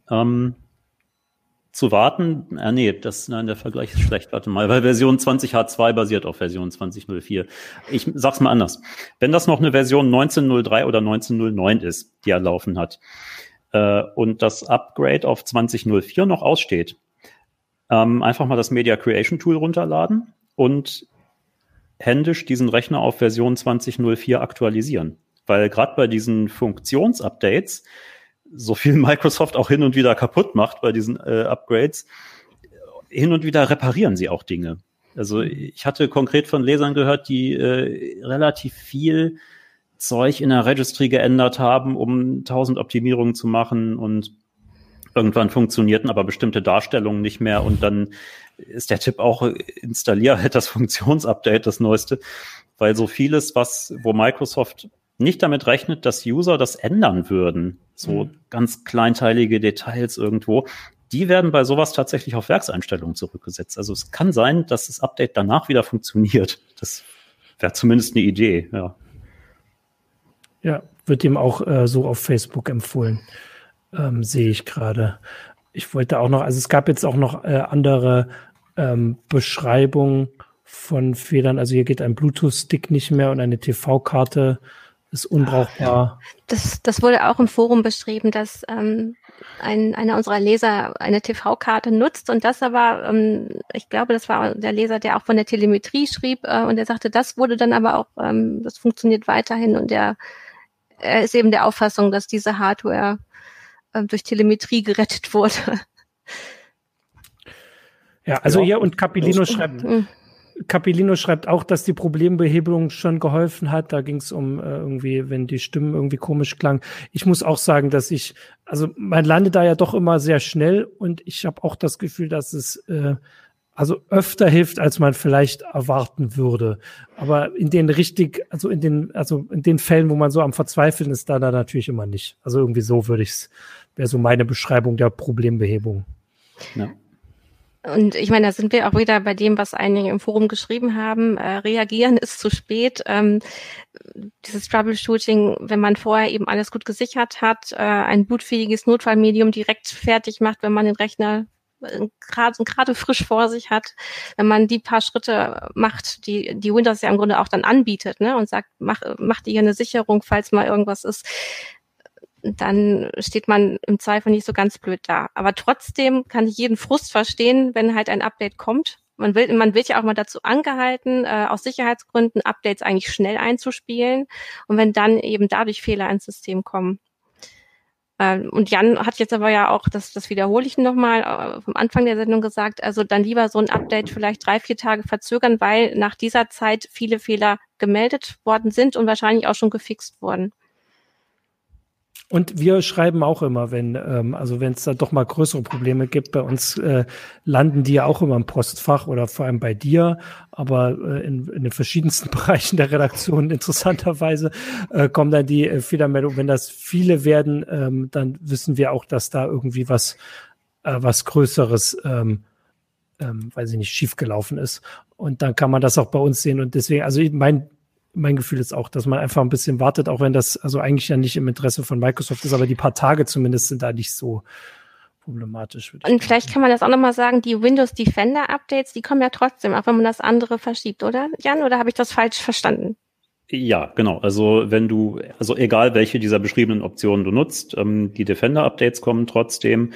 ähm, zu warten, äh, nee, das, nein, der Vergleich ist schlecht, warte mal, weil Version 20H2 basiert auf Version 2004. Ich sag's mal anders. Wenn das noch eine Version 1903 oder 1909 ist, die er laufen hat, äh, und das Upgrade auf 2004 noch aussteht, ähm, einfach mal das Media Creation Tool runterladen und händisch diesen Rechner auf Version 2004 aktualisieren. Weil gerade bei diesen Funktionsupdates, so viel Microsoft auch hin und wieder kaputt macht bei diesen äh, Upgrades, hin und wieder reparieren sie auch Dinge. Also ich hatte konkret von Lesern gehört, die äh, relativ viel Zeug in der Registry geändert haben, um 1000 Optimierungen zu machen und irgendwann funktionierten aber bestimmte Darstellungen nicht mehr und dann ist der Tipp auch, installiere halt das Funktionsupdate, das neueste, weil so vieles, was, wo Microsoft nicht damit rechnet, dass User das ändern würden, so mhm. ganz kleinteilige Details irgendwo, die werden bei sowas tatsächlich auf Werkseinstellungen zurückgesetzt. Also es kann sein, dass das Update danach wieder funktioniert. Das wäre zumindest eine Idee, ja. Ja, wird ihm auch äh, so auf Facebook empfohlen. Ähm, sehe ich gerade. Ich wollte auch noch, also es gab jetzt auch noch äh, andere ähm, Beschreibungen von Fehlern. Also hier geht ein Bluetooth-Stick nicht mehr und eine TV-Karte ist unbrauchbar. Das, das wurde auch im Forum beschrieben, dass ähm, ein, einer unserer Leser eine TV-Karte nutzt und das aber, ähm, ich glaube, das war der Leser, der auch von der Telemetrie schrieb äh, und er sagte, das wurde dann aber auch, ähm, das funktioniert weiterhin und er, er ist eben der Auffassung, dass diese Hardware äh, durch Telemetrie gerettet wurde. Ja, also ja, hier und Capilino schreibt, mhm. Capellino schreibt auch, dass die Problembehebung schon geholfen hat. Da ging es um äh, irgendwie, wenn die Stimmen irgendwie komisch klangen. Ich muss auch sagen, dass ich, also man landet da ja doch immer sehr schnell und ich habe auch das Gefühl, dass es äh, also öfter hilft, als man vielleicht erwarten würde. Aber in den richtig, also in den, also in den Fällen, wo man so am Verzweifeln ist, da, da natürlich immer nicht. Also irgendwie so würde ich es, wäre so meine Beschreibung der Problembehebung. Ja. Und ich meine, da sind wir auch wieder bei dem, was einige im Forum geschrieben haben. Äh, reagieren ist zu spät. Ähm, dieses Troubleshooting, wenn man vorher eben alles gut gesichert hat, äh, ein bootfähiges Notfallmedium direkt fertig macht, wenn man den Rechner äh, gerade frisch vor sich hat, wenn man die paar Schritte macht, die die Windows ja im Grunde auch dann anbietet, ne, und sagt, mach mach dir eine Sicherung, falls mal irgendwas ist, dann steht man im Zweifel nicht so ganz blöd da. Aber trotzdem kann ich jeden Frust verstehen, wenn halt ein Update kommt. Man will, man wird ja auch mal dazu angehalten, äh, aus Sicherheitsgründen Updates eigentlich schnell einzuspielen. Und wenn dann eben dadurch Fehler ins System kommen. Ähm, und Jan hat jetzt aber ja auch, das, das wiederhole ich nochmal, äh, vom Anfang der Sendung gesagt, also dann lieber so ein Update vielleicht drei, vier Tage verzögern, weil nach dieser Zeit viele Fehler gemeldet worden sind und wahrscheinlich auch schon gefixt wurden. Und wir schreiben auch immer, wenn, ähm, also wenn es da doch mal größere Probleme gibt, bei uns äh, landen die ja auch immer im Postfach oder vor allem bei dir, aber äh, in, in den verschiedensten Bereichen der Redaktion interessanterweise äh, kommen dann die äh, Fehlermeldungen. Wenn das viele werden, ähm, dann wissen wir auch, dass da irgendwie was, äh, was Größeres, ähm, ähm, weiß ich nicht, schiefgelaufen ist. Und dann kann man das auch bei uns sehen. Und deswegen, also mein mein Gefühl ist auch, dass man einfach ein bisschen wartet, auch wenn das also eigentlich ja nicht im Interesse von Microsoft ist, aber die paar Tage zumindest sind da nicht so problematisch. Und vielleicht kann man das auch nochmal sagen, die Windows Defender Updates, die kommen ja trotzdem, auch wenn man das andere verschiebt, oder Jan? Oder habe ich das falsch verstanden? Ja, genau. Also wenn du, also egal welche dieser beschriebenen Optionen du nutzt, ähm, die Defender-Updates kommen trotzdem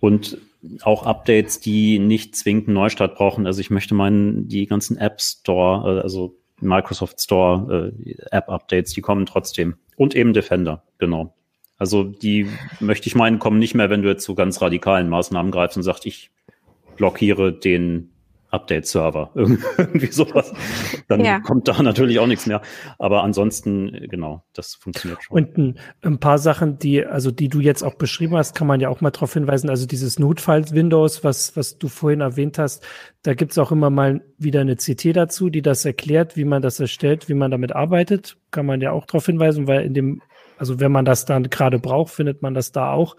und auch Updates, die nicht zwingend einen Neustart brauchen. Also ich möchte meinen, die ganzen App Store, äh, also Microsoft Store äh, App-Updates, die kommen trotzdem. Und eben Defender, genau. Also die möchte ich meinen, kommen nicht mehr, wenn du jetzt zu ganz radikalen Maßnahmen greifst und sagst, ich blockiere den Update-Server, irgendwie sowas. Dann ja. kommt da natürlich auch nichts mehr. Aber ansonsten, genau, das funktioniert schon. Und ein, ein, paar Sachen, die, also die du jetzt auch beschrieben hast, kann man ja auch mal darauf hinweisen. Also dieses Notfalls-Windows, was, was du vorhin erwähnt hast, da gibt's auch immer mal wieder eine CT dazu, die das erklärt, wie man das erstellt, wie man damit arbeitet. Kann man ja auch darauf hinweisen, weil in dem also wenn man das dann gerade braucht, findet man das da auch.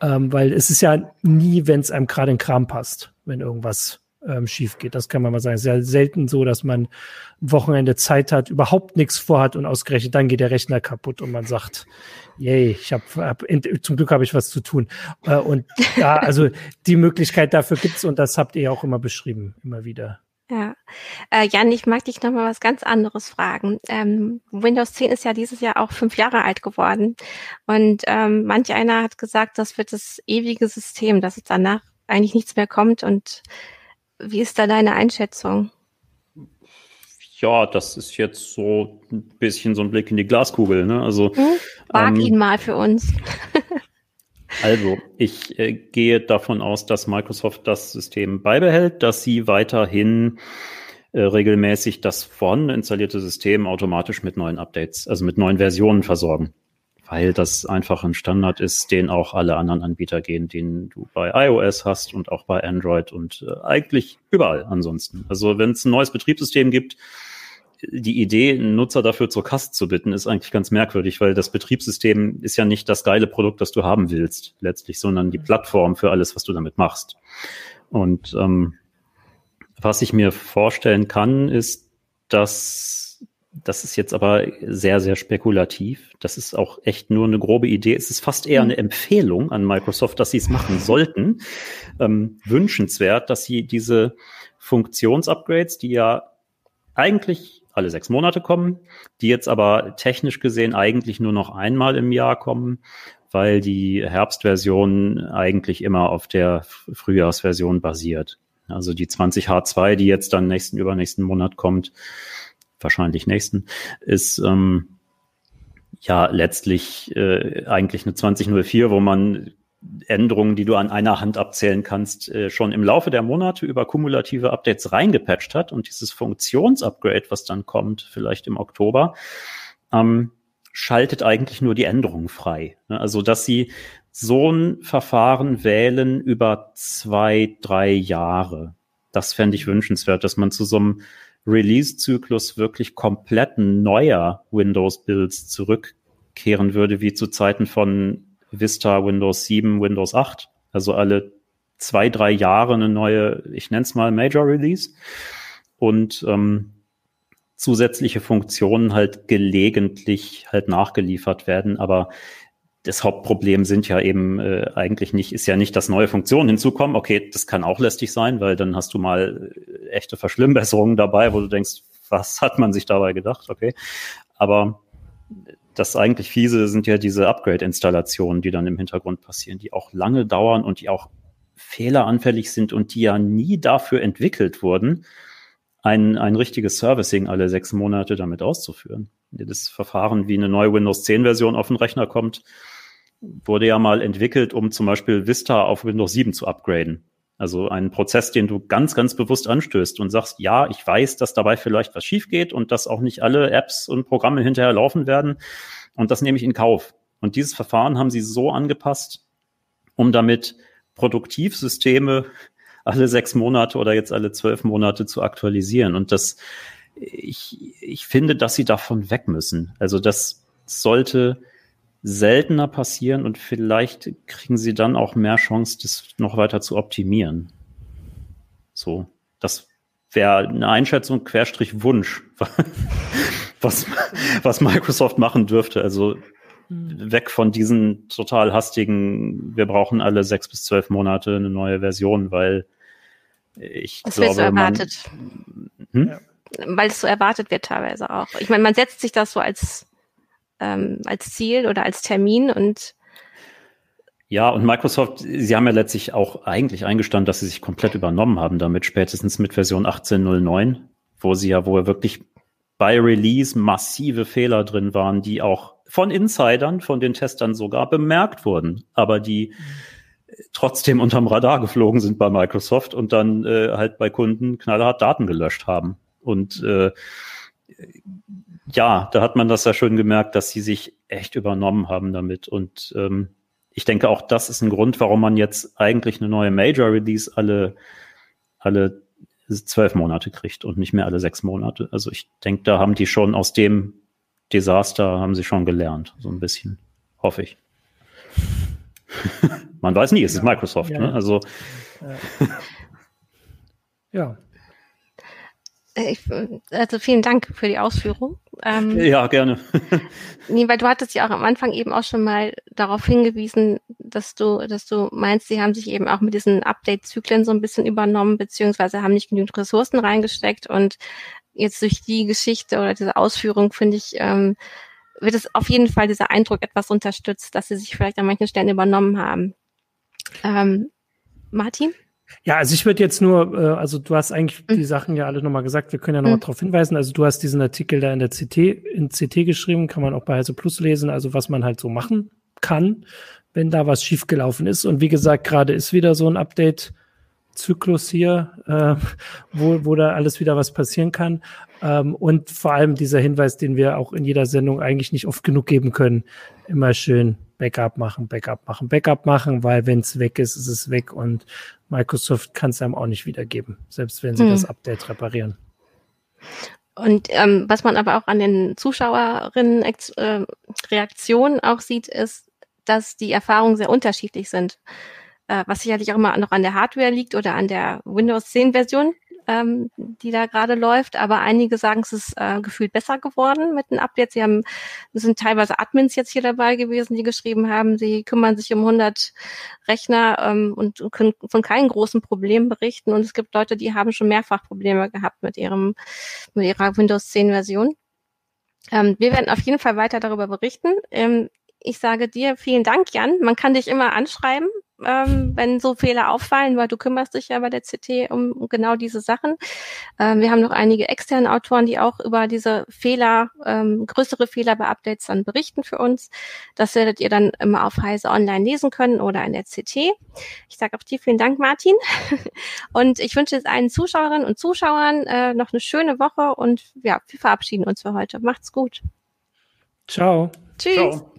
Ähm, weil es ist ja nie, wenn es einem gerade in Kram passt, wenn irgendwas ähm, schief geht. Das kann man mal sagen. Sehr selten so, dass man Wochenende Zeit hat, überhaupt nichts vorhat und ausgerechnet dann geht der Rechner kaputt und man sagt, yay, ich habe hab, zum Glück habe ich was zu tun. Äh, und ja, also die Möglichkeit dafür gibt's und das habt ihr auch immer beschrieben, immer wieder. Ja, äh, Jan, ich mag dich noch mal was ganz anderes fragen. Ähm, Windows 10 ist ja dieses Jahr auch fünf Jahre alt geworden und ähm, manch einer hat gesagt, das wird das ewige System, dass es danach eigentlich nichts mehr kommt und wie ist da deine Einschätzung? Ja, das ist jetzt so ein bisschen so ein Blick in die Glaskugel. Ne? Also hm? Wag ähm, ihn mal für uns. also, ich äh, gehe davon aus, dass Microsoft das System beibehält, dass sie weiterhin äh, regelmäßig das vorhandene installierte System automatisch mit neuen Updates, also mit neuen Versionen versorgen weil das einfach ein Standard ist, den auch alle anderen Anbieter gehen, den du bei iOS hast und auch bei Android und äh, eigentlich überall ansonsten. Also wenn es ein neues Betriebssystem gibt, die Idee, einen Nutzer dafür zur Kasse zu bitten, ist eigentlich ganz merkwürdig, weil das Betriebssystem ist ja nicht das geile Produkt, das du haben willst, letztlich, sondern die Plattform für alles, was du damit machst. Und ähm, was ich mir vorstellen kann, ist, dass das ist jetzt aber sehr, sehr spekulativ. Das ist auch echt nur eine grobe Idee. Es ist fast eher eine Empfehlung an Microsoft, dass sie es machen sollten. Ähm, wünschenswert, dass sie diese Funktionsupgrades, die ja eigentlich alle sechs Monate kommen, die jetzt aber technisch gesehen eigentlich nur noch einmal im Jahr kommen, weil die Herbstversion eigentlich immer auf der Frühjahrsversion basiert. Also die 20H2, die jetzt dann nächsten, übernächsten Monat kommt, wahrscheinlich nächsten, ist ähm, ja letztlich äh, eigentlich eine 2004, wo man Änderungen, die du an einer Hand abzählen kannst, äh, schon im Laufe der Monate über kumulative Updates reingepatcht hat und dieses Funktionsupgrade, was dann kommt, vielleicht im Oktober, ähm, schaltet eigentlich nur die Änderungen frei. Ne, also, dass sie so ein Verfahren wählen über zwei, drei Jahre. Das fände ich wünschenswert, dass man zu so einem Release-Zyklus wirklich komplett neuer Windows-Builds zurückkehren würde, wie zu Zeiten von Vista, Windows 7, Windows 8. Also alle zwei, drei Jahre eine neue, ich nenne es mal Major Release. Und ähm, zusätzliche Funktionen halt gelegentlich halt nachgeliefert werden. Aber das Hauptproblem sind ja eben äh, eigentlich nicht, ist ja nicht, dass neue Funktionen hinzukommen. Okay, das kann auch lästig sein, weil dann hast du mal äh, echte Verschlimmbesserungen dabei, wo du denkst, was hat man sich dabei gedacht? Okay. Aber das eigentlich fiese sind ja diese Upgrade-Installationen, die dann im Hintergrund passieren, die auch lange dauern und die auch fehleranfällig sind und die ja nie dafür entwickelt wurden, ein, ein richtiges Servicing alle sechs Monate damit auszuführen. Das Verfahren, wie eine neue Windows 10 Version auf den Rechner kommt, wurde ja mal entwickelt, um zum Beispiel Vista auf Windows 7 zu upgraden. Also einen Prozess, den du ganz, ganz bewusst anstößt und sagst, ja, ich weiß, dass dabei vielleicht was schief geht und dass auch nicht alle Apps und Programme hinterher laufen werden. Und das nehme ich in Kauf. Und dieses Verfahren haben sie so angepasst, um damit Produktivsysteme alle sechs Monate oder jetzt alle zwölf Monate zu aktualisieren. Und das, ich, ich finde, dass sie davon weg müssen. Also das sollte seltener passieren und vielleicht kriegen sie dann auch mehr Chance, das noch weiter zu optimieren. So, das wäre eine Einschätzung, Querstrich Wunsch, was, was Microsoft machen dürfte. Also hm. weg von diesen total hastigen, wir brauchen alle sechs bis zwölf Monate eine neue Version, weil ich das glaube, wird so erwartet. Man, hm? Weil es so erwartet wird teilweise auch. Ich meine, man setzt sich das so als ähm, als Ziel oder als Termin und ja, und Microsoft, sie haben ja letztlich auch eigentlich eingestanden, dass sie sich komplett übernommen haben damit, spätestens mit Version 18.09, wo sie ja wohl wirklich bei Release massive Fehler drin waren, die auch von Insidern, von den Testern sogar bemerkt wurden, aber die trotzdem unterm Radar geflogen sind bei Microsoft und dann äh, halt bei Kunden knallhart Daten gelöscht haben. Und äh, ja, da hat man das ja schön gemerkt, dass sie sich echt übernommen haben damit. Und ähm, ich denke, auch das ist ein Grund, warum man jetzt eigentlich eine neue Major Release alle, alle zwölf Monate kriegt und nicht mehr alle sechs Monate. Also ich denke, da haben die schon aus dem Desaster haben sie schon gelernt, so ein bisschen, hoffe ich. man weiß nie, es ist Microsoft, ja. ne? Also ja. Ich, also vielen Dank für die Ausführung. Ähm, ja, gerne. nee, weil du hattest ja auch am Anfang eben auch schon mal darauf hingewiesen, dass du, dass du meinst, sie haben sich eben auch mit diesen Update-Zyklen so ein bisschen übernommen, beziehungsweise haben nicht genügend Ressourcen reingesteckt und jetzt durch die Geschichte oder diese Ausführung finde ich, ähm, wird es auf jeden Fall dieser Eindruck etwas unterstützt, dass sie sich vielleicht an manchen Stellen übernommen haben. Ähm, Martin? Ja, also ich würde jetzt nur, äh, also du hast eigentlich mhm. die Sachen ja alle nochmal gesagt, wir können ja nochmal mhm. darauf hinweisen. Also du hast diesen Artikel da in der CT, in CT geschrieben, kann man auch bei Heise Plus lesen, also was man halt so machen kann, wenn da was schiefgelaufen ist. Und wie gesagt, gerade ist wieder so ein Update. Zyklus hier, äh, wo, wo da alles wieder was passieren kann. Ähm, und vor allem dieser Hinweis, den wir auch in jeder Sendung eigentlich nicht oft genug geben können, immer schön Backup machen, Backup machen, Backup machen, weil wenn es weg ist, ist es weg und Microsoft kann es einem auch nicht wiedergeben, selbst wenn sie hm. das Update reparieren. Und ähm, was man aber auch an den Zuschauerinnen äh, auch sieht, ist, dass die Erfahrungen sehr unterschiedlich sind. Äh, was sicherlich auch immer noch an der Hardware liegt oder an der Windows 10 Version. Ähm, die da gerade läuft, aber einige sagen, es ist äh, gefühlt besser geworden mit den Updates. Sie haben, es sind teilweise Admins jetzt hier dabei gewesen, die geschrieben haben, sie kümmern sich um 100 Rechner ähm, und können von keinen großen Problemen berichten. Und es gibt Leute, die haben schon mehrfach Probleme gehabt mit ihrem, mit ihrer Windows 10 Version. Ähm, wir werden auf jeden Fall weiter darüber berichten. Ähm, ich sage dir vielen Dank, Jan. Man kann dich immer anschreiben, ähm, wenn so Fehler auffallen, weil du kümmerst dich ja bei der CT um genau diese Sachen. Ähm, wir haben noch einige externe Autoren, die auch über diese Fehler, ähm, größere Fehler bei Updates dann berichten für uns. Das werdet ihr dann immer auf Heise Online lesen können oder in der CT. Ich sage auch dir vielen Dank, Martin. und ich wünsche jetzt allen Zuschauerinnen und Zuschauern äh, noch eine schöne Woche und ja, wir verabschieden uns für heute. Macht's gut. Ciao. Tschüss. Ciao.